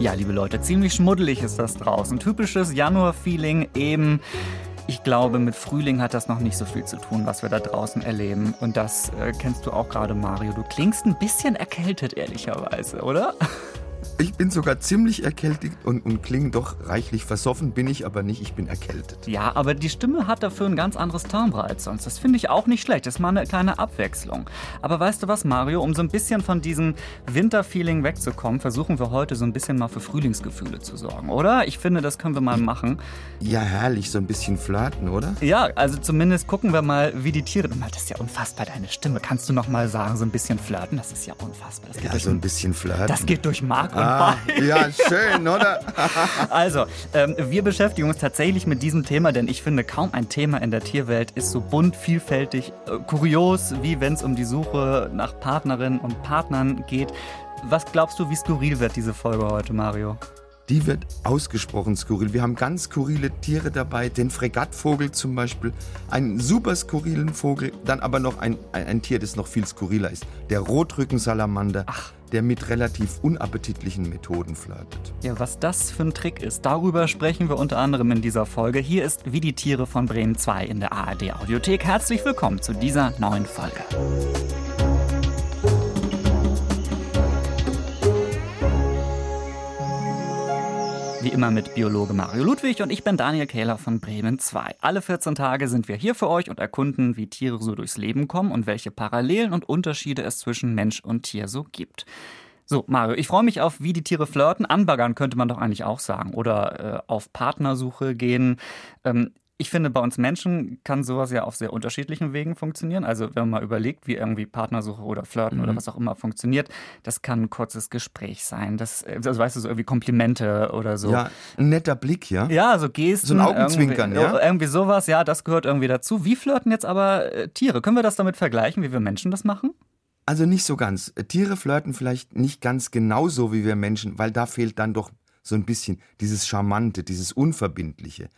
Ja, liebe Leute, ziemlich schmuddelig ist das draußen. Typisches Januar-Feeling eben. Ich glaube, mit Frühling hat das noch nicht so viel zu tun, was wir da draußen erleben. Und das äh, kennst du auch gerade, Mario. Du klingst ein bisschen erkältet, ehrlicherweise, oder? Ich bin sogar ziemlich erkältet und, und klinge doch reichlich versoffen, bin ich aber nicht, ich bin erkältet. Ja, aber die Stimme hat dafür ein ganz anderes Timbre als sonst. Das finde ich auch nicht schlecht. Das ist mal eine kleine Abwechslung. Aber weißt du was, Mario? Um so ein bisschen von diesem Winterfeeling wegzukommen, versuchen wir heute so ein bisschen mal für Frühlingsgefühle zu sorgen, oder? Ich finde, das können wir mal machen. Ja, herrlich, so ein bisschen flirten, oder? Ja, also zumindest gucken wir mal, wie die Tiere. Das ist ja unfassbar, deine Stimme. Kannst du noch mal sagen, so ein bisschen flirten? Das ist ja unfassbar. ja, so ein bisschen flirten. Das geht durch Mark und Ah, ja, schön, oder? Also, ähm, wir beschäftigen uns tatsächlich mit diesem Thema, denn ich finde, kaum ein Thema in der Tierwelt ist so bunt, vielfältig, äh, kurios, wie wenn es um die Suche nach Partnerinnen und Partnern geht. Was glaubst du, wie skurril wird diese Folge heute, Mario? Die wird ausgesprochen skurril. Wir haben ganz skurrile Tiere dabei, den Fregattvogel zum Beispiel, einen super skurrilen Vogel, dann aber noch ein, ein, ein Tier, das noch viel skurriler ist, der Rotrückensalamander, Ach. der mit relativ unappetitlichen Methoden flirtet. Ja, was das für ein Trick ist, darüber sprechen wir unter anderem in dieser Folge. Hier ist Wie die Tiere von Bremen 2 in der ARD Audiothek. Herzlich willkommen zu dieser neuen Folge. Wie immer mit Biologe Mario Ludwig und ich bin Daniel Kähler von Bremen 2. Alle 14 Tage sind wir hier für euch und erkunden, wie Tiere so durchs Leben kommen und welche Parallelen und Unterschiede es zwischen Mensch und Tier so gibt. So, Mario, ich freue mich auf, wie die Tiere flirten. Anbaggern könnte man doch eigentlich auch sagen. Oder äh, auf Partnersuche gehen. Ähm, ich finde, bei uns Menschen kann sowas ja auf sehr unterschiedlichen Wegen funktionieren. Also, wenn man mal überlegt, wie irgendwie Partnersuche oder Flirten Mhm. oder was auch immer funktioniert, das kann ein kurzes Gespräch sein. Das, äh, also, weißt du, so irgendwie Komplimente oder so. Ja, ein netter Blick, ja? Ja, so Gesten. So ein Augenzwinkern, irgendwie, ja? Irgendwie sowas, ja, das gehört irgendwie dazu. Wie flirten jetzt aber äh, Tiere? Können wir das damit vergleichen, wie wir Menschen das machen? Also nicht so ganz. Tiere flirten vielleicht nicht ganz genauso wie wir Menschen, weil da fehlt dann doch so ein bisschen dieses Charmante, dieses Unverbindliche.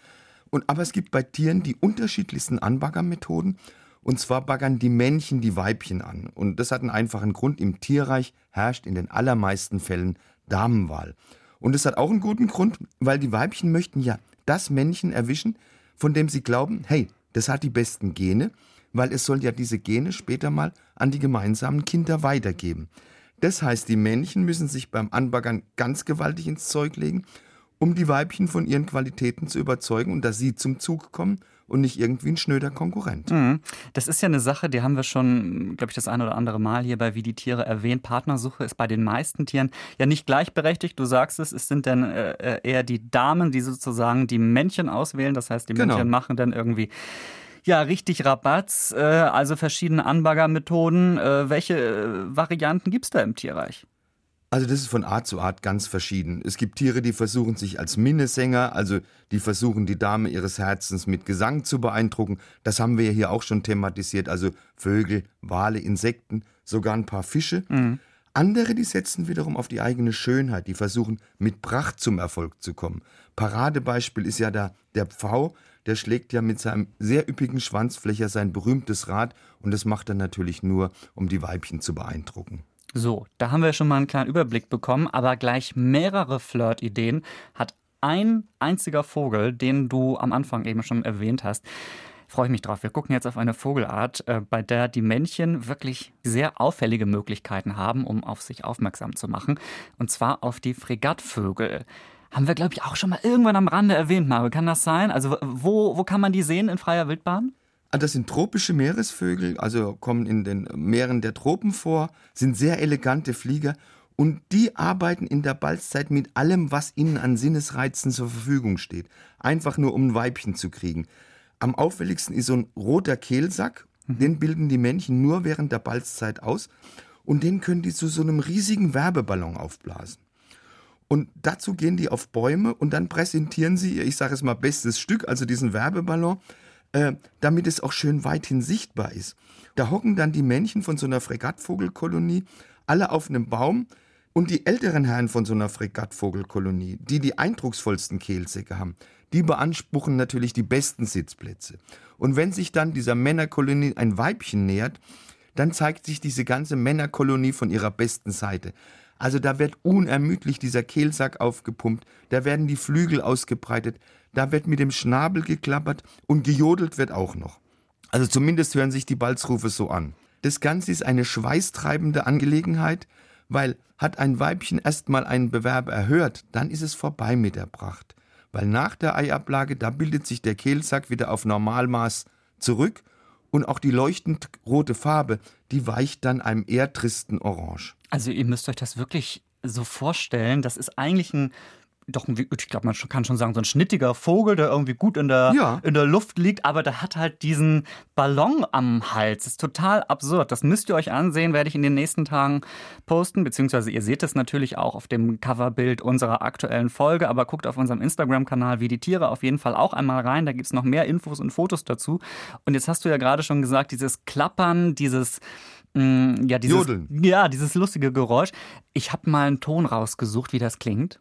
Und, aber es gibt bei Tieren die unterschiedlichsten Anbaggermethoden. Und zwar baggern die Männchen die Weibchen an. Und das hat einen einfachen Grund. Im Tierreich herrscht in den allermeisten Fällen Damenwahl. Und es hat auch einen guten Grund, weil die Weibchen möchten ja das Männchen erwischen, von dem sie glauben, hey, das hat die besten Gene, weil es soll ja diese Gene später mal an die gemeinsamen Kinder weitergeben. Das heißt, die Männchen müssen sich beim Anbaggern ganz gewaltig ins Zeug legen, um die Weibchen von ihren Qualitäten zu überzeugen und dass sie zum Zug kommen und nicht irgendwie ein schnöder Konkurrent. Mhm. Das ist ja eine Sache, die haben wir schon, glaube ich, das ein oder andere Mal hier bei Wie die Tiere erwähnt. Partnersuche ist bei den meisten Tieren ja nicht gleichberechtigt. Du sagst es, es sind dann äh, eher die Damen, die sozusagen die Männchen auswählen. Das heißt, die Genau. Männchen machen dann irgendwie ja, richtig Rabatz, äh, also verschiedene Anbaggermethoden. Äh, welche äh, Varianten gibt es da im Tierreich? Also das ist von Art zu Art ganz verschieden. Es gibt Tiere, die versuchen sich als Minnesänger, also die versuchen die Dame ihres Herzens mit Gesang zu beeindrucken. Das haben wir ja hier auch schon thematisiert. Also Vögel, Wale, Insekten, sogar ein paar Fische. Andere, die setzen wiederum auf die eigene Schönheit. Die versuchen mit Pracht zum Erfolg zu kommen. Paradebeispiel ist ja da der Pfau. Der schlägt ja mit seinem sehr üppigen Schwanzflächer sein berühmtes Rad und das macht er natürlich nur, um die Weibchen zu beeindrucken. So, da haben wir schon mal einen kleinen Überblick bekommen, aber gleich mehrere Flirt-Ideen hat ein einziger Vogel, den du am Anfang eben schon erwähnt hast. Freue ich mich drauf. Wir gucken jetzt auf eine Vogelart, äh, bei der die Männchen wirklich sehr auffällige Möglichkeiten haben, um auf sich aufmerksam zu machen. Und zwar auf die Fregattvögel. Haben wir, glaube ich, auch schon mal irgendwann am Rande erwähnt, Mario. Kann das sein? Also, wo, wo kann man die sehen in freier Wildbahn? Ah, Das sind tropische Meeresvögel, also kommen in den Meeren der Tropen vor, sind sehr elegante Flieger und die arbeiten in der Balzzeit mit allem, was ihnen an Sinnesreizen zur Verfügung steht. Einfach nur, um ein Weibchen zu kriegen. Am auffälligsten ist so ein roter Kehlsack, den bilden die Männchen nur während der Balzzeit aus und den können die zu so einem riesigen Werbeballon aufblasen. Und dazu gehen die auf Bäume und dann präsentieren sie ihr, ich sage es mal, bestes Stück, also diesen Werbeballon, äh, damit es auch schön weithin sichtbar ist. Da hocken dann die Männchen von so einer Fregattvogelkolonie alle auf einem Baum und die älteren Herren von so einer Fregattvogelkolonie, die die eindrucksvollsten Kehlsäcke haben, die beanspruchen natürlich die besten Sitzplätze. Und wenn sich dann dieser Männerkolonie ein Weibchen nähert, dann zeigt sich diese ganze Männerkolonie von ihrer besten Seite. Also da wird unermüdlich dieser Kehlsack aufgepumpt, da werden die Flügel ausgebreitet, da wird mit dem Schnabel geklappert und gejodelt wird auch noch. Also zumindest hören sich die Balzrufe so an. Das Ganze ist eine schweißtreibende Angelegenheit, weil hat ein Weibchen erstmal einen Bewerber erhört, dann ist es vorbei mit der Pracht. Weil nach der Eiablage, da bildet sich der Kehlsack wieder auf Normalmaß zurück und auch die leuchtend rote Farbe, die weicht dann einem eher tristen Orange. Also ihr müsst euch das wirklich so vorstellen, das ist eigentlich ein doch, ich glaube, man kann schon sagen, so ein schnittiger Vogel, der irgendwie gut in der, ja. in der Luft liegt, aber der hat halt diesen Ballon am Hals. Das ist total absurd. Das müsst ihr euch ansehen, werde ich in den nächsten Tagen posten, beziehungsweise ihr seht es natürlich auch auf dem Coverbild unserer aktuellen Folge, aber guckt auf unserem Instagram-Kanal wie die Tiere auf jeden Fall auch einmal rein. Da gibt es noch mehr Infos und Fotos dazu. Und jetzt hast du ja gerade schon gesagt, dieses Klappern, dieses mm, ja, dieses, Jodeln. ja, dieses lustige Geräusch. Ich habe mal einen Ton rausgesucht, wie das klingt.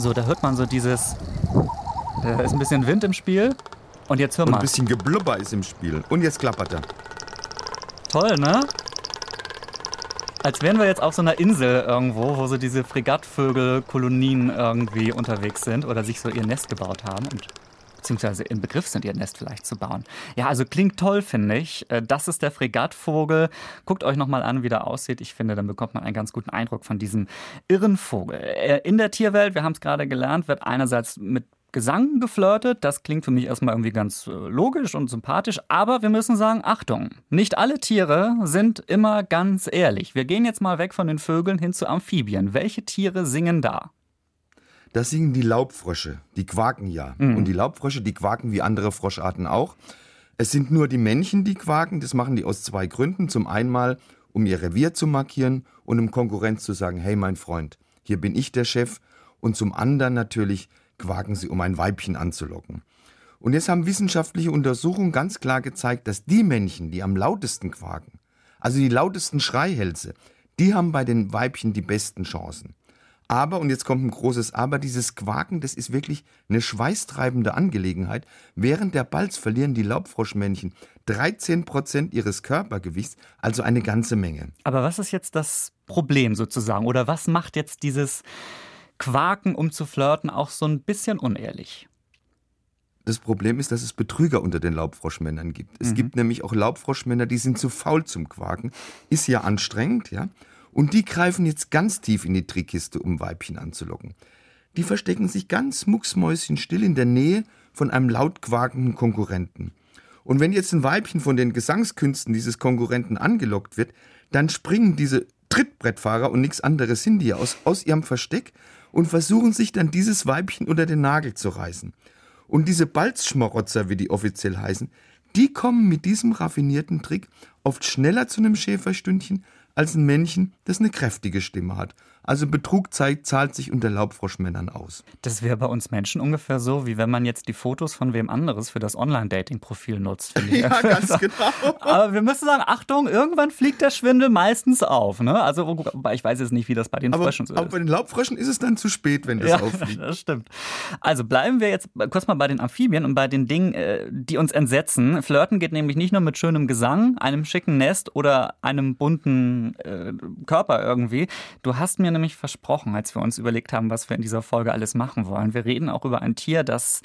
So, da hört man so dieses. Da ist ein bisschen Wind im Spiel. Und jetzt hör mal. Und ein bisschen Geblubber ist im Spiel. Und jetzt klappert er. Toll, ne? Als wären wir jetzt auf so einer Insel irgendwo, wo so diese Fregattvögel-Kolonien irgendwie unterwegs sind oder sich so ihr Nest gebaut haben. Und beziehungsweise im Begriff sind, ihr Nest vielleicht zu bauen. Ja, also klingt toll, finde ich. Äh, das ist der Fregattvogel. Guckt euch nochmal an, wie der aussieht. Ich finde, dann bekommt man einen ganz guten Eindruck von diesem irren Vogel. Äh, in der Tierwelt, wir haben es gerade gelernt, wird einerseits mit Gesang geflirtet. Das klingt für mich erstmal irgendwie ganz äh, logisch und sympathisch. Aber wir müssen sagen, Achtung, nicht alle Tiere sind immer ganz ehrlich. Wir gehen jetzt mal weg von den Vögeln hin zu Amphibien. Welche Tiere singen da? Das singen die Laubfrösche. Die quaken ja. Mhm. Und die Laubfrösche, die quaken wie andere Froscharten auch. Es sind nur die Männchen, die quaken. Das machen die aus zwei Gründen. Zum einen um ihr Revier zu markieren und um Konkurrenz zu sagen, hey mein Freund, hier bin ich der Chef. Und zum anderen natürlich quaken sie, um ein Weibchen anzulocken. Und jetzt haben wissenschaftliche Untersuchungen ganz klar gezeigt, dass die Männchen, die am lautesten quaken, also die lautesten Schreihälse, die haben bei den Weibchen die besten Chancen. Aber, und jetzt kommt ein großes Aber, dieses Quaken, das ist wirklich eine schweißtreibende Angelegenheit. Während der Balz verlieren die Laubfroschmännchen 13 Prozent ihres Körpergewichts, also eine ganze Menge. Aber was ist jetzt das Problem sozusagen? Oder was macht jetzt dieses Quaken, um zu flirten, auch so ein bisschen unehrlich? Das Problem ist, dass es Betrüger unter den Laubfroschmännern gibt. Es mhm. gibt nämlich auch Laubfroschmänner, die sind zu faul zum Quaken. Ist ja anstrengend, ja. Und die greifen jetzt ganz tief in die Trickkiste, um Weibchen anzulocken. Die verstecken sich ganz mucksmäuschenstill in der Nähe von einem laut quakenden Konkurrenten. Und wenn jetzt ein Weibchen von den Gesangskünsten dieses Konkurrenten angelockt wird, dann springen diese Trittbrettfahrer und nichts anderes sind die aus, aus ihrem Versteck und versuchen sich dann dieses Weibchen unter den Nagel zu reißen. Und diese Balzschmarotzer, wie die offiziell heißen, die kommen mit diesem raffinierten Trick oft schneller zu einem Schäferstündchen als ein Männchen, das eine kräftige Stimme hat. Also Betrug zeigt, zahlt sich unter Laubfroschmännern aus. Das wäre bei uns Menschen ungefähr so, wie wenn man jetzt die Fotos von wem anderes für das Online-Dating-Profil nutzt. ja, ganz genau. Aber wir müssen sagen, Achtung, irgendwann fliegt der Schwindel meistens auf. Ne? Also ich weiß jetzt nicht, wie das bei den aber, Fröschen so ist. Aber bei den Laubfröschen ist es dann zu spät, wenn das ja, auffliegt. das stimmt. Also bleiben wir jetzt kurz mal bei den Amphibien und bei den Dingen, äh, die uns entsetzen. Flirten geht nämlich nicht nur mit schönem Gesang, einem schicken Nest oder einem bunten äh, Körper irgendwie. Du hast mir nämlich versprochen, als wir uns überlegt haben, was wir in dieser Folge alles machen wollen. Wir reden auch über ein Tier, das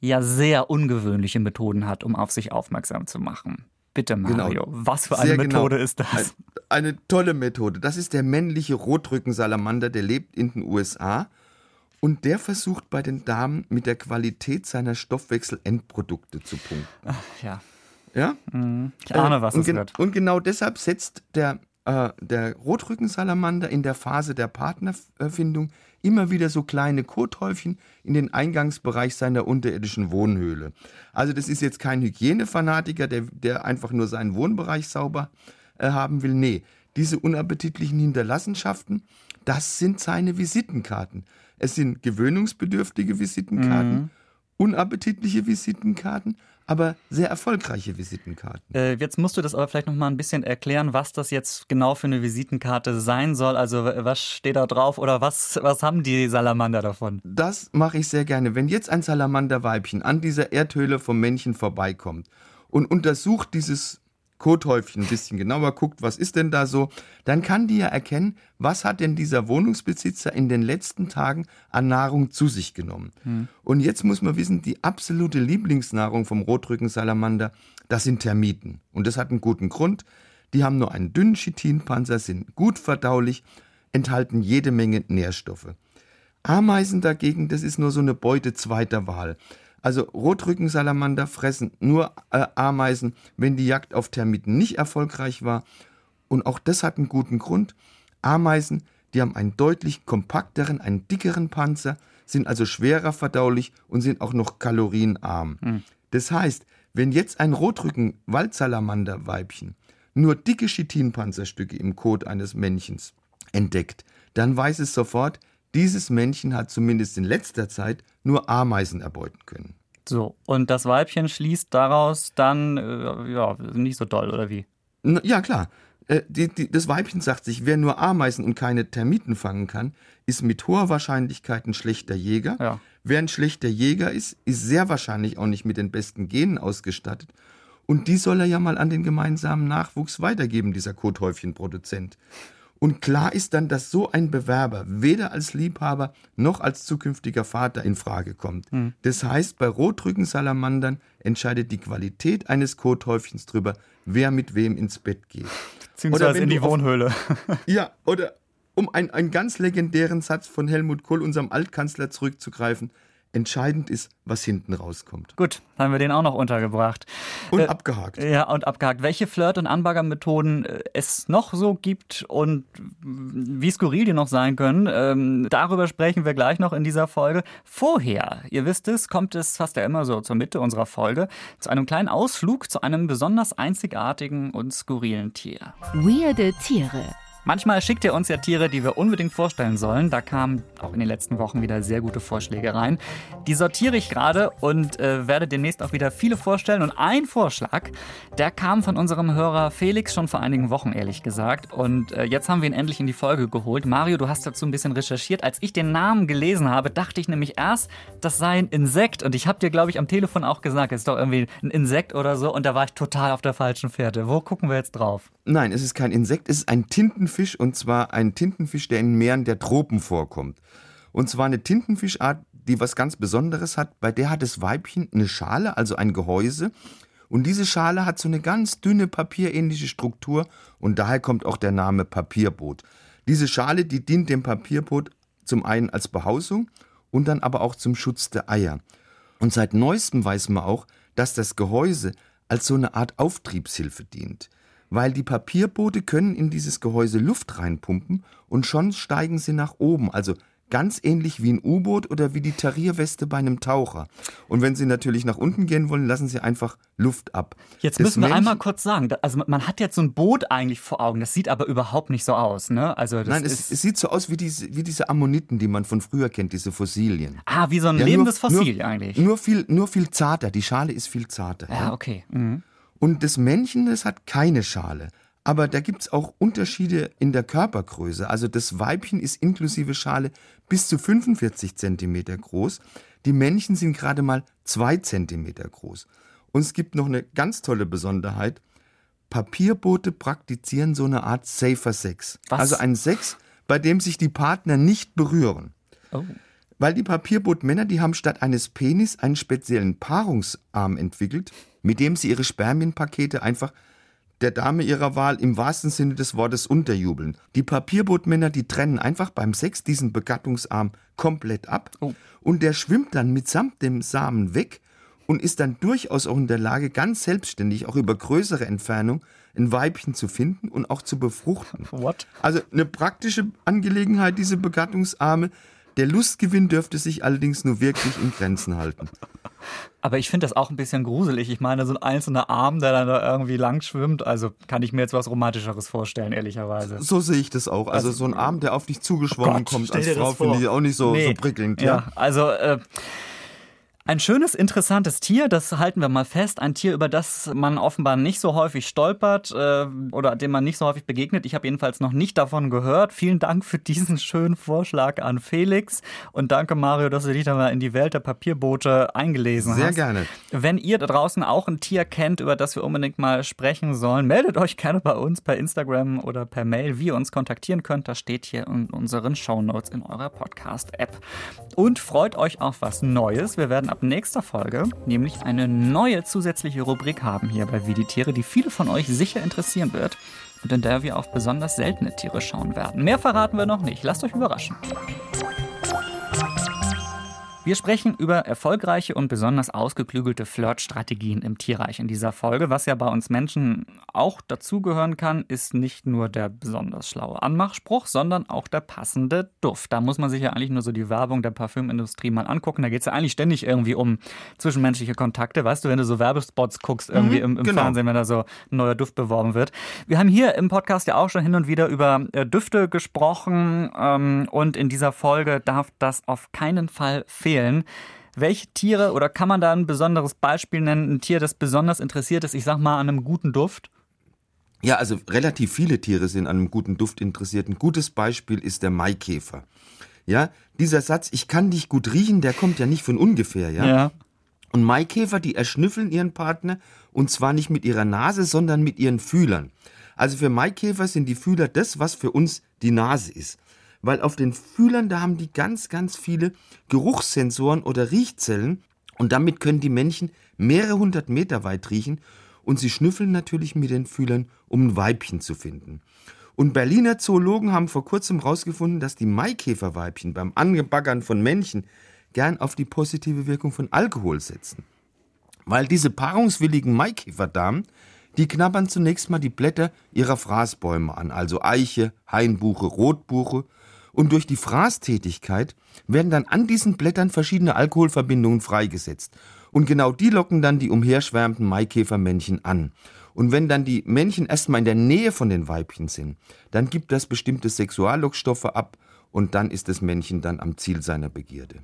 ja sehr ungewöhnliche Methoden hat, um auf sich aufmerksam zu machen. Bitte, Mario, genau. was für eine sehr genau. Methode genau. ist das? Eine tolle Methode. Das ist der männliche Rotrückensalamander, der lebt in den USA. Und der versucht bei den Damen mit der Qualität seiner Stoffwechselendprodukte zu punkten. Ach, ja. Ja? Mhm. Ich ahne, was und es wird. Und genau deshalb setzt der äh, der Rotrückensalamander in der Phase der Partnerfindung immer wieder so kleine Kothäufchen in den Eingangsbereich seiner unterirdischen Wohnhöhle. Also das ist jetzt kein Hygienefanatiker, der, der einfach nur seinen Wohnbereich sauber äh, haben will. Nee, diese unappetitlichen Hinterlassenschaften, das sind seine Visitenkarten. Es sind gewöhnungsbedürftige Visitenkarten, mhm. unappetitliche Visitenkarten, aber sehr erfolgreiche Visitenkarten. Äh, jetzt musst du das aber vielleicht noch mal ein bisschen erklären, was das jetzt genau für eine Visitenkarte sein soll. Also was steht da drauf oder was, was haben die Salamander davon? Das mache ich sehr gerne. Wenn jetzt ein Salamanderweibchen an dieser Erdhöhle vom Männchen vorbeikommt und untersucht dieses Kothäufchen ein bisschen genauer, guckt, was ist denn da so, dann kann die ja erkennen, was hat denn dieser Wohnungsbesitzer in den letzten Tagen an Nahrung zu sich genommen. Hm. Und jetzt muss man wissen, die absolute Lieblingsnahrung vom Rotrückensalamander, das sind Termiten. Und das hat einen guten Grund. Die haben nur einen dünnen Chitinpanzer, sind gut verdaulich, enthalten jede Menge Nährstoffe. Ameisen dagegen, das ist nur so eine Beute zweiter Wahl. Also Rotrückensalamander fressen nur äh, Ameisen, wenn die Jagd auf Termiten nicht erfolgreich war. Und auch das hat einen guten Grund. Ameisen, die haben einen deutlich kompakteren, einen dickeren Panzer, sind also schwerer verdaulich und sind auch noch kalorienarm. Mhm. Das heißt, wenn jetzt ein Rotrücken-Waldsalamander-Weibchen nur dicke Chitinpanzerstücke im Kot eines Männchens entdeckt, dann weiß es sofort, dieses Männchen hat zumindest in letzter Zeit nur Ameisen erbeuten können. So, und das Weibchen schließt daraus dann, äh, ja, nicht so doll, oder wie? Ja, klar. Äh, die, die, das Weibchen sagt sich, wer nur Ameisen und keine Termiten fangen kann, ist mit hoher Wahrscheinlichkeit ein schlechter Jäger. Ja. Wer ein schlechter Jäger ist, ist sehr wahrscheinlich auch nicht mit den besten Genen ausgestattet. Und die soll er ja mal an den gemeinsamen Nachwuchs weitergeben, dieser Kothäufchenproduzent. Und klar ist dann, dass so ein Bewerber weder als Liebhaber noch als zukünftiger Vater in Frage kommt. Mhm. Das heißt, bei Rotrückensalamandern entscheidet die Qualität eines Kothäufchens drüber, wer mit wem ins Bett geht. Beziehungsweise in die Wohnhöhle. ja, oder um einen ganz legendären Satz von Helmut Kohl, unserem Altkanzler, zurückzugreifen, Entscheidend ist, was hinten rauskommt. Gut, haben wir den auch noch untergebracht. Und äh, abgehakt. Ja, und abgehakt. Welche Flirt- und Anbaggermethoden äh, es noch so gibt und wie skurril die noch sein können, ähm, darüber sprechen wir gleich noch in dieser Folge. Vorher, ihr wisst es, kommt es fast ja immer so zur Mitte unserer Folge, zu einem kleinen Ausflug zu einem besonders einzigartigen und skurrilen Tier. Weirde Tiere. Manchmal schickt ihr uns ja Tiere, die wir unbedingt vorstellen sollen. Da kamen auch in den letzten Wochen wieder sehr gute Vorschläge rein. Die sortiere ich gerade und äh, werde demnächst auch wieder viele vorstellen. Und ein Vorschlag, der kam von unserem Hörer Felix schon vor einigen Wochen, ehrlich gesagt. Und äh, jetzt haben wir ihn endlich in die Folge geholt. Mario, du hast dazu ein bisschen recherchiert. Als ich den Namen gelesen habe, dachte ich nämlich erst, das sei ein Insekt. Und ich habe dir, glaube ich, am Telefon auch gesagt, es ist doch irgendwie ein Insekt oder so. Und da war ich total auf der falschen Fährte. Wo gucken wir jetzt drauf? Nein, es ist kein Insekt, es ist ein Tintenfisch und zwar ein Tintenfisch, der in Meeren der Tropen vorkommt. Und zwar eine Tintenfischart, die was ganz Besonderes hat. Bei der hat das Weibchen eine Schale, also ein Gehäuse. Und diese Schale hat so eine ganz dünne papierähnliche Struktur und daher kommt auch der Name Papierboot. Diese Schale, die dient dem Papierboot zum einen als Behausung und dann aber auch zum Schutz der Eier. Und seit neuestem weiß man auch, dass das Gehäuse als so eine Art Auftriebshilfe dient weil die Papierboote können in dieses Gehäuse Luft reinpumpen und schon steigen sie nach oben. Also ganz ähnlich wie ein U-Boot oder wie die Tarierweste bei einem Taucher. Und wenn Sie natürlich nach unten gehen wollen, lassen Sie einfach Luft ab. Jetzt das müssen wir einmal kurz sagen, also man hat jetzt so ein Boot eigentlich vor Augen, das sieht aber überhaupt nicht so aus, ne? Also Nein, es, es, sieht so aus wie diese, wie diese Ammoniten, die man von früher kennt, diese Fossilien. Ah, wie so ein ja, lebendes nur, Fossil nur, eigentlich. Nur viel, nur viel zarter, die Schale ist viel zarter. Ja, ja? okay. Mhm. Und das Männchen, das hat keine Schale. Aber da gibt's auch Unterschiede in der Körpergröße. Also das Weibchen ist inklusive Schale bis zu 45 Zentimeter groß. Die Männchen sind gerade mal zwei Zentimeter groß. Und es gibt noch eine ganz tolle Besonderheit. Papierboote praktizieren so eine Art Safer Sex. Was? Also ein Sex, bei dem sich die Partner nicht berühren. Oh. Weil die Papierbootmänner, die haben statt eines Penis einen speziellen Paarungsarm entwickelt, mit dem sie ihre Spermienpakete einfach der Dame ihrer Wahl im wahrsten Sinne des Wortes unterjubeln. Die Papierbootmänner, die trennen einfach beim Sex diesen Begattungsarm komplett ab oh. und der schwimmt dann mitsamt dem Samen weg und ist dann durchaus auch in der Lage, ganz selbstständig, auch über größere Entfernung, ein Weibchen zu finden und auch zu befruchten. What? Also eine praktische Angelegenheit, diese Begattungsarme. Der Lustgewinn dürfte sich allerdings nur wirklich in Grenzen halten. Aber ich finde das auch ein bisschen gruselig. Ich meine, so ein einzelner Arm, der dann da irgendwie lang schwimmt, also kann ich mir jetzt was Romantischeres vorstellen, ehrlicherweise. So sehe ich das auch. Also, also so ein Arm, der auf dich zugeschwommen oh Gott, kommt als Frau, finde ich auch nicht so, nee. so prickelnd. Ja, ja also äh, Ein schönes, interessantes Tier, das halten wir mal fest. Ein Tier, über das man offenbar nicht so häufig stolpert äh, oder dem man nicht so häufig begegnet. Ich habe jedenfalls noch nicht davon gehört. Vielen Dank für diesen schönen Vorschlag an Felix. Und danke, Mario, dass du dich da mal in die Welt der Papierboote eingelesen Sehr hast. Sehr gerne. Wenn ihr da draußen auch ein Tier kennt, über das wir unbedingt mal sprechen sollen, meldet euch gerne bei uns per Instagram oder per Mail, wie ihr uns kontaktieren könnt. Das steht hier in unseren Shownotes in eurer Podcast-App. Und freut euch auf was Neues. Wir werden ab nächster Folge nämlich eine neue zusätzliche Rubrik haben hier bei Wie die Tiere, die viele von euch sicher interessieren wird und in der wir auf besonders seltene Tiere schauen werden. Mehr verraten wir noch nicht. Lasst euch überraschen. Wir sprechen über erfolgreiche und besonders ausgeklügelte Flirtstrategien im Tierreich in dieser Folge. Was ja bei uns Menschen auch dazugehören kann, ist nicht nur der besonders schlaue Anmachspruch, sondern auch der passende Duft. Da muss man sich ja eigentlich nur so die Werbung der Parfümindustrie mal angucken. Da geht es ja eigentlich ständig irgendwie um zwischenmenschliche Kontakte. Weißt du, wenn du so Werbespots guckst, irgendwie mhm, im, im genau. Fernsehen, wenn da so ein neuer Duft beworben wird. Wir haben hier im Podcast ja auch schon hin und wieder über äh, Düfte gesprochen ähm, und in dieser Folge darf das auf keinen Fall fehlen empfehlen. Welche Tiere oder kann man da ein besonderes Beispiel nennen, ein Tier, das besonders interessiert ist, ich sag mal, an einem guten Duft? Ja, also relativ viele Tiere sind an einem guten Duft interessiert. Ein gutes Beispiel ist der Maikäfer. Ja, dieser Satz, ich kann dich gut riechen, der kommt ja nicht von ungefähr, ja? Ja. Und Maikäfer, die erschnüffeln ihren Partner und zwar nicht mit ihrer Nase, sondern mit ihren Fühlern. Also für Maikäfer sind die Fühler das, was für uns die Nase ist weil auf den Fühlern, da haben die ganz, ganz viele Geruchssensoren oder Riechzellen und damit können die Männchen mehrere hundert Meter weit riechen und sie schnüffeln natürlich mit den Fühlern, um ein Weibchen zu finden. Und Berliner Zoologen haben vor kurzem herausgefunden, dass die Maikäferweibchen beim Angebaggern von Männchen gern auf die positive Wirkung von Alkohol setzen. Weil diese paarungswilligen Maikäferdamen, die knabbern zunächst mal die Blätter ihrer Fraßbäume an, also Eiche, Hainbuche, Rotbuche, und durch die Fraßtätigkeit werden dann an diesen Blättern verschiedene Alkoholverbindungen freigesetzt. Und genau die locken dann die umherschwärmenden Maikäfermännchen an. Und wenn dann die Männchen erstmal in der Nähe von den Weibchen sind, dann gibt das bestimmte Sexuallockstoffe ab und dann ist das Männchen dann am Ziel seiner Begierde.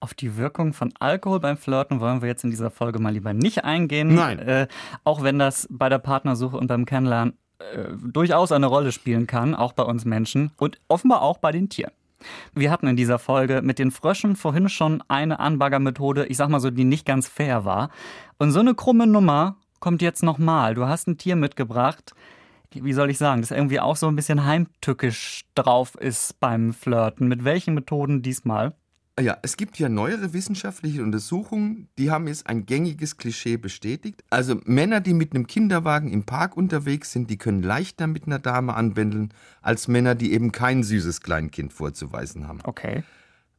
Auf die Wirkung von Alkohol beim Flirten wollen wir jetzt in dieser Folge mal lieber nicht eingehen. Nein. Äh, auch wenn das bei der Partnersuche und beim Kennenlernen äh, durchaus eine Rolle spielen kann, auch bei uns Menschen und offenbar auch bei den Tieren. Wir hatten in dieser Folge mit den Fröschen vorhin schon eine Anbaggermethode, ich sag mal so, die nicht ganz fair war. Und so eine krumme Nummer kommt jetzt nochmal. Du hast ein Tier mitgebracht, wie soll ich sagen, das irgendwie auch so ein bisschen heimtückisch drauf ist beim Flirten. Mit welchen Methoden diesmal? Ja, es gibt ja neuere wissenschaftliche Untersuchungen, die haben jetzt ein gängiges Klischee bestätigt. Also Männer, die mit einem Kinderwagen im Park unterwegs sind, die können leichter mit einer Dame anbändeln, als Männer, die eben kein süßes Kleinkind vorzuweisen haben. Okay.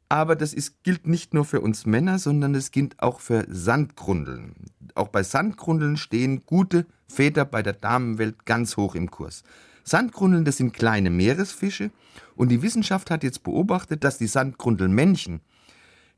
Aber das ist, gilt nicht nur für uns Männer, sondern es gilt auch für Sandgrundeln. Auch bei Sandgrundeln stehen gute Väter bei der Damenwelt ganz hoch im Kurs. Sandgrundeln, das sind kleine Meeresfische und die Wissenschaft hat jetzt beobachtet, dass die Sandgrundelmännchen,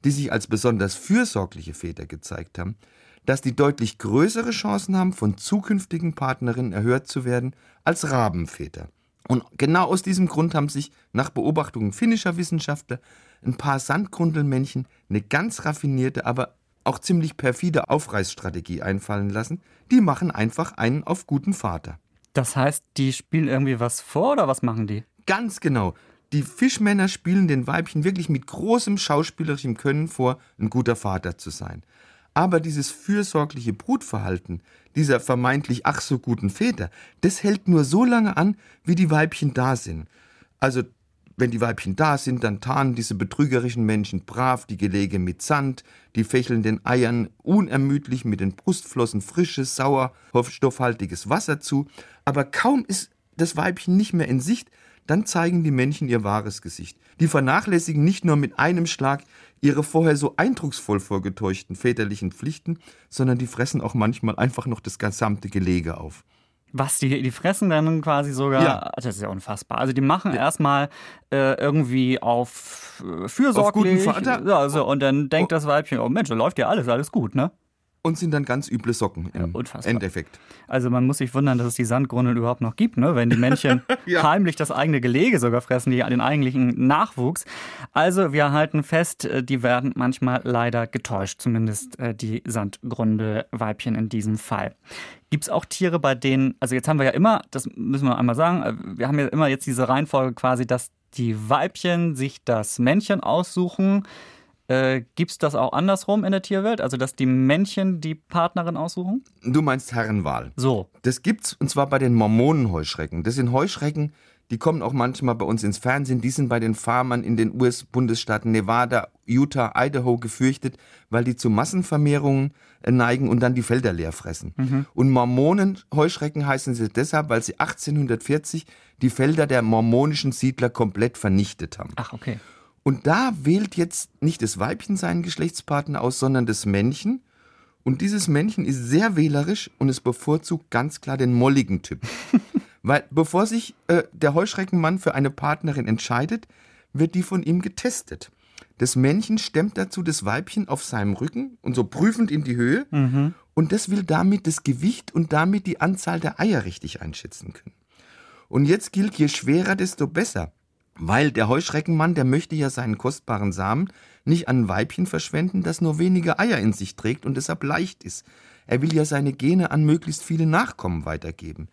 die sich als besonders fürsorgliche Väter gezeigt haben, dass die deutlich größere Chancen haben, von zukünftigen Partnerinnen erhört zu werden als Rabenväter. Und genau aus diesem Grund haben sich nach Beobachtungen finnischer Wissenschaftler ein paar Sandgrundelmännchen eine ganz raffinierte, aber auch ziemlich perfide Aufreißstrategie einfallen lassen. Die machen einfach einen auf guten Vater. Das heißt, die spielen irgendwie was vor oder was machen die? Ganz genau. Die Fischmänner spielen den Weibchen wirklich mit großem schauspielerischen Können vor, ein guter Vater zu sein. Aber dieses fürsorgliche Brutverhalten dieser vermeintlich ach so guten Väter, das hält nur so lange an, wie die Weibchen da sind. Also wenn die Weibchen da sind, dann tarnen diese betrügerischen Menschen brav die Gelege mit Sand, die fächeln den Eiern unermüdlich mit den Brustflossen frisches, sauerstoffhaltiges Wasser zu, aber kaum ist das Weibchen nicht mehr in Sicht, dann zeigen die Männchen ihr wahres Gesicht. Die vernachlässigen nicht nur mit einem Schlag ihre vorher so eindrucksvoll vorgetäuschten väterlichen Pflichten, sondern die fressen auch manchmal einfach noch das gesamte Gelege auf. Was, die, die fressen dann quasi sogar, ja. das ist ja unfassbar. Also die machen ja. erstmal äh, irgendwie auf äh, fürsorglich. Auf guten Vater. Ja, also, und dann denkt oh. das Weibchen, oh Mensch, da läuft ja alles, alles gut, ne? und sind dann ganz üble Socken im unfassbar. Endeffekt. Also man muss sich wundern, dass es die Sandgrundel überhaupt noch gibt, ne? wenn die Männchen Ja. heimlich das eigene Gelege sogar fressen, die, den eigentlichen Nachwuchs. Also wir halten fest, äh, die werden manchmal leider getäuscht, zumindest äh, die Sandgrundelweibchen in diesem Fall. Gibt es auch Tiere, bei denen, also jetzt haben wir ja immer, das müssen wir einmal sagen, äh, wir haben ja immer jetzt diese Reihenfolge quasi, dass die Weibchen sich das Männchen aussuchen. Äh, Gibt es das auch andersrum in der Tierwelt? Also, dass die Männchen die Partnerin aussuchen? Du meinst Herrenwahl. So. Das gibt's und zwar bei den Mormonenheuschrecken. Das sind Heuschrecken, die kommen auch manchmal bei uns ins Fernsehen. Die sind bei den Farmern in den US-Bundesstaaten Nevada, Utah, Idaho gefürchtet, weil die zu Massenvermehrungen äh, neigen und dann die Felder leer fressen. Und Mormonenheuschrecken heißen sie deshalb, weil sie 1840 die Felder der mormonischen Siedler komplett vernichtet haben. Ach, okay. Und da wählt jetzt nicht das Weibchen seinen Geschlechtspartner aus, sondern das Männchen. Und dieses Männchen ist sehr wählerisch und es bevorzugt ganz klar den molligen Typ. Weil bevor sich äh, der Heuschreckenmann für eine Partnerin entscheidet, wird die von ihm getestet. Das Männchen stemmt dazu das Weibchen auf seinem Rücken und so prüfend in die Höhe. Und das will damit das Gewicht und damit die Anzahl der Eier richtig einschätzen können. Und jetzt gilt, je schwerer, desto besser. Weil der Heuschreckenmann, der möchte ja seinen kostbaren Samen nicht an ein Weibchen verschwenden, das nur wenige Eier in sich trägt und deshalb leicht ist. Er will ja seine Gene an möglichst viele Nachkommen weitergeben.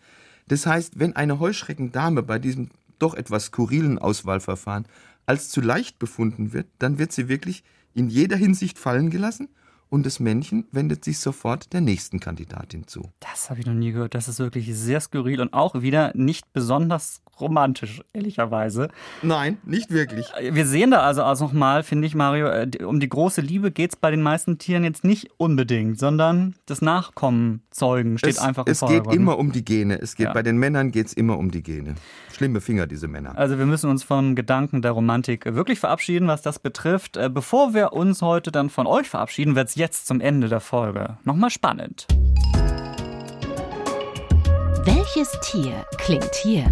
Das heißt, wenn eine Heuschreckendame bei diesem doch etwas skurrilen Auswahlverfahren als zu leicht befunden wird, dann wird sie wirklich in jeder Hinsicht fallen gelassen und das Männchen wendet sich sofort der nächsten Kandidatin zu. Das habe ich noch nie gehört. Das ist wirklich sehr skurril und auch wieder nicht besonders romantisch, ehrlicherweise. Nein, nicht wirklich. Wir sehen da also auch nochmal, finde ich, Mario, äh, um die große Liebe geht es bei den meisten Tieren jetzt nicht unbedingt, sondern das Nachkommen zeugen steht es, einfach im Es geht immer um die Gene. Es geht Ja. bei den Männern geht es immer um die Gene. Schlimme Finger, diese Männer. Also wir müssen uns vom Gedanken der Romantik wirklich verabschieden, was das betrifft. Äh, Bevor wir uns heute dann von euch verabschieden, wird es jetzt zum Ende der Folge nochmal spannend. Welches Tier klingt hier?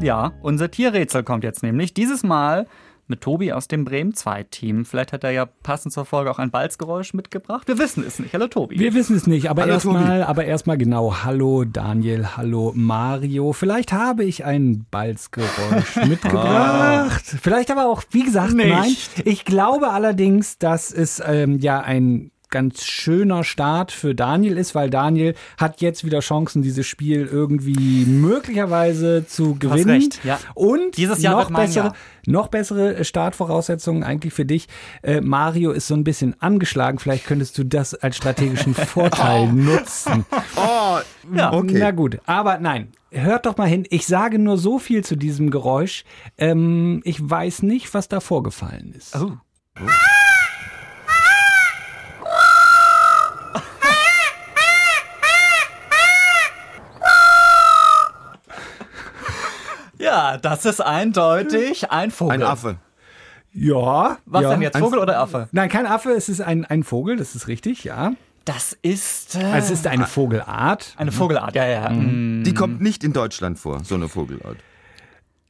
Ja, unser Tierrätsel kommt jetzt nämlich. Dieses Mal mit Tobi aus dem Bremen 2 Team. Vielleicht hat er ja passend zur Folge auch ein Balzgeräusch mitgebracht. Wir wissen es nicht. Hallo Tobi. Wir wissen es nicht, aber erstmal, aber erstmal genau. Hallo Daniel, hallo Mario. Vielleicht habe ich ein Balzgeräusch mitgebracht. Vielleicht aber auch, wie gesagt, Nicht. nein. Ich glaube allerdings, dass es ähm, ja ein ganz schöner Start für Daniel ist, weil Daniel hat jetzt wieder Chancen, dieses Spiel irgendwie möglicherweise zu gewinnen. recht, ja. Und Dieses Jahr noch bessere, Jahr. noch bessere Startvoraussetzungen eigentlich für dich. Äh, Mario ist so ein bisschen angeschlagen. Vielleicht könntest du das als strategischen Vorteil nutzen. Oh, Ja. okay. Na gut, aber nein. Hört doch mal hin. Ich sage nur so viel zu diesem Geräusch. Ähm, ich weiß nicht, was da vorgefallen ist. Oh. Ja, das ist eindeutig ein Vogel. Ein Affe. Ja. Was ja. denn jetzt, Vogel oder Affe? Nein, kein Affe. Es ist ein, ein Vogel. Das ist richtig, ja. Das ist äh, Also es ist eine Vogelart. eine Vogelart, ja, ja. Mm. Die kommt nicht in Deutschland vor, so eine Vogelart.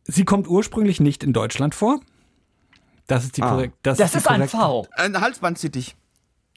Sie kommt ursprünglich nicht in Deutschland vor. Das ist die Ah. korrekt. Das die ist ein korrekte- V. Ein Halsbandsittich.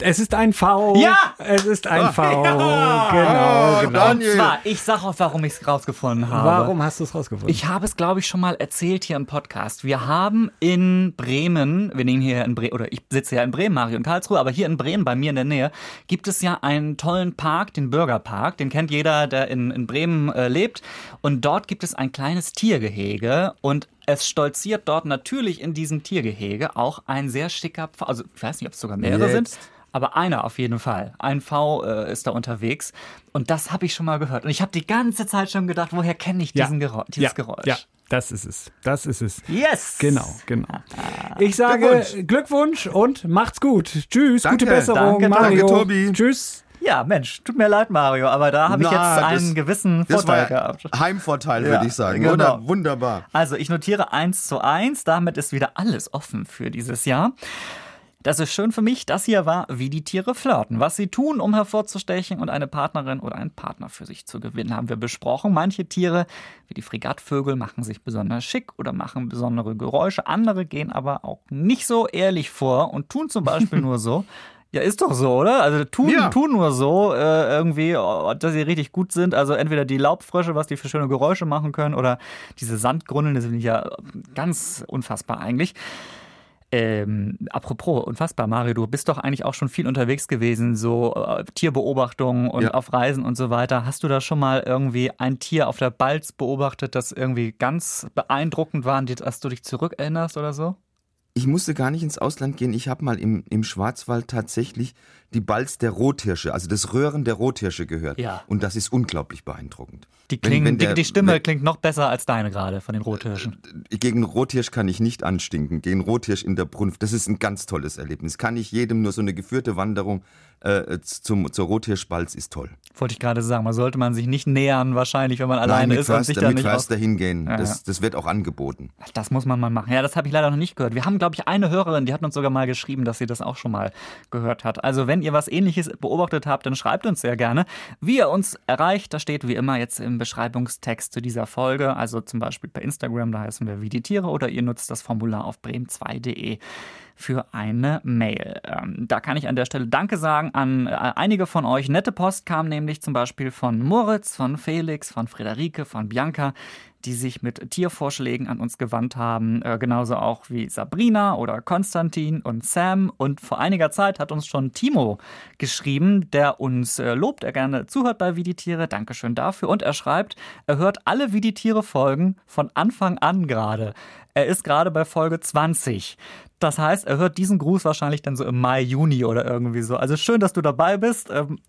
Es ist ein V. Ja! Es ist ein V. Oh, Genau, genau. Daniel. Und zwar, ich sag auch, warum ich es rausgefunden habe. Warum hast du es rausgefunden? Ich habe es, glaube ich, schon mal erzählt hier im Podcast. Wir haben in Bremen, wir nehmen hier in Bremen, oder ich sitze ja in Bremen, Mario in Karlsruhe, aber hier in Bremen, bei mir in der Nähe, gibt es ja einen tollen Park, den Bürgerpark. Den kennt jeder, der in, in Bremen äh, lebt. Und dort gibt es ein kleines Tiergehege und es stolziert dort natürlich in diesem Tiergehege auch ein sehr schicker Pfau. Also, ich weiß nicht, ob es sogar mehrere Jetzt. sind. Aber einer auf jeden Fall. Ein V äh, ist da unterwegs. Und das habe ich schon mal gehört. Und ich habe die ganze Zeit schon gedacht, woher kenne ich diesen Gerä dieses ja, Geräusch? Ja, das ist es. Das ist es. Yes! Genau, genau. Ich sage Glückwunsch. Glückwunsch, und macht's gut. Tschüss, Danke. gute Besserung, Danke, danke, Mario. Tobi. Tschüss. Ja, Mensch, tut mir leid, Mario, aber da habe ich jetzt einen das- gewissen Vorteil gehabt. Heimvorteil, Ja, würde ich sagen, genau. oder? Wunderbar. Also, ich notiere 1 zu 1. Damit ist wieder alles offen für dieses Jahr. Das ist schön für mich. Das hier war, wie die Tiere flirten. Was sie tun, um hervorzustechen und eine Partnerin oder einen Partner für sich zu gewinnen, haben wir besprochen. Manche Tiere, wie die Fregattvögel, machen sich besonders schick oder machen besondere Geräusche. Andere gehen aber auch nicht so ehrlich vor und tun zum Beispiel nur so, Ja, ist doch so, oder? Also tun, Ja. tun nur so äh, irgendwie, oh, dass sie richtig gut sind. Also entweder die Laubfrösche, was die für schöne Geräusche machen können, oder diese Sandgrundeln, das finde ich ja ganz unfassbar eigentlich. Ähm, apropos, unfassbar, Mario, du bist doch eigentlich auch schon viel unterwegs gewesen, so äh, Tierbeobachtungen und Ja. auf Reisen und so weiter. Hast du da schon mal irgendwie ein Tier auf der Balz beobachtet, das irgendwie ganz beeindruckend war, an das du dich zurückerinnerst oder so? Ich musste gar nicht ins Ausland gehen. Ich habe mal im, im Schwarzwald tatsächlich die Balz der Rothirsche, also das Röhren der Rothirsche gehört. Ja. Und das ist unglaublich beeindruckend. Die, Wenn- klingen, wenn der- die, die Stimme wenn- klingt noch besser als deine gerade von den Rothirschen. Gegen Rothirsch kann ich nicht anstinken. Gegen Rothirsch in der Brunft, das ist ein ganz tolles Erlebnis. Kann ich jedem nur so eine geführte Wanderung äh, zum, zur Rothirschbalz ist toll. Wollte ich gerade sagen, man sollte man sich nicht nähern, wahrscheinlich, wenn man Nein, alleine ist und Förster, sich da mit nicht Förster hingehen. Ja, das, das wird auch angeboten. Das muss man mal machen. Ja, das habe ich leider noch nicht gehört. Wir haben, glaube ich, eine Hörerin, die hat uns sogar mal geschrieben, dass sie das auch schon mal gehört hat. Also, wenn ihr was ähnliches beobachtet habt, dann schreibt uns sehr gerne. Wie ihr uns erreicht, das steht wie immer jetzt im Beschreibungstext zu dieser Folge. Also zum Beispiel per Instagram, da heißen wir wie die Tiere, oder ihr nutzt das Formular auf bremen2.de für eine Mail. Ähm, da kann ich an der Stelle Danke sagen an äh, einige von euch. Nette Post kam nämlich zum Beispiel von Moritz, von Felix, von Friederike, von Bianca, die sich mit Tiervorschlägen an uns gewandt haben. Äh, genauso auch wie Sabrina oder Konstantin und Sam. Und vor einiger Zeit hat uns schon Timo geschrieben, der uns äh, lobt, er gerne zuhört bei Wie die Tiere. Dankeschön dafür. Und er schreibt, er hört alle Wie die Tiere Folgen von Anfang an gerade. Er ist gerade bei Folge 20. Das heißt, er hört diesen Gruß wahrscheinlich dann so im Mai, Juni oder irgendwie so. Also schön, dass du dabei bist. Ähm,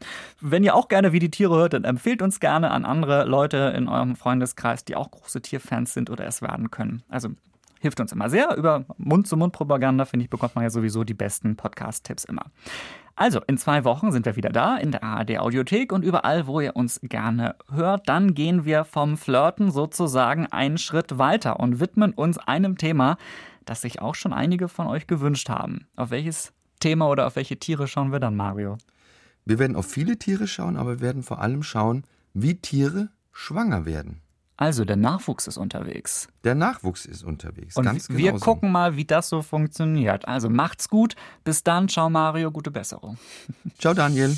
wenn ihr auch gerne wie die Tiere hört, dann empfehlt uns gerne an andere Leute in eurem Freundeskreis, die auch große Tierfans sind oder es werden können. Also hilft uns immer sehr. Über Mund-zu-Mund-Propaganda, finde ich, bekommt man ja sowieso die besten Podcast-Tipps immer. Also, in zwei Wochen sind wir wieder da in der ARD Audiothek und überall, wo ihr uns gerne hört. Dann gehen wir vom Flirten sozusagen einen Schritt weiter und widmen uns einem Thema, das sich auch schon einige von euch gewünscht haben. Auf welches Thema oder auf welche Tiere schauen wir dann, Mario? Wir werden auf viele Tiere schauen, aber wir werden vor allem schauen, wie Tiere schwanger werden. Also, der Nachwuchs ist unterwegs. Der Nachwuchs ist unterwegs. Und ganz wir genauso. gucken mal, wie das so funktioniert. Also macht's gut. Bis dann. Ciao, Mario. Gute Besserung. Ciao, Daniel.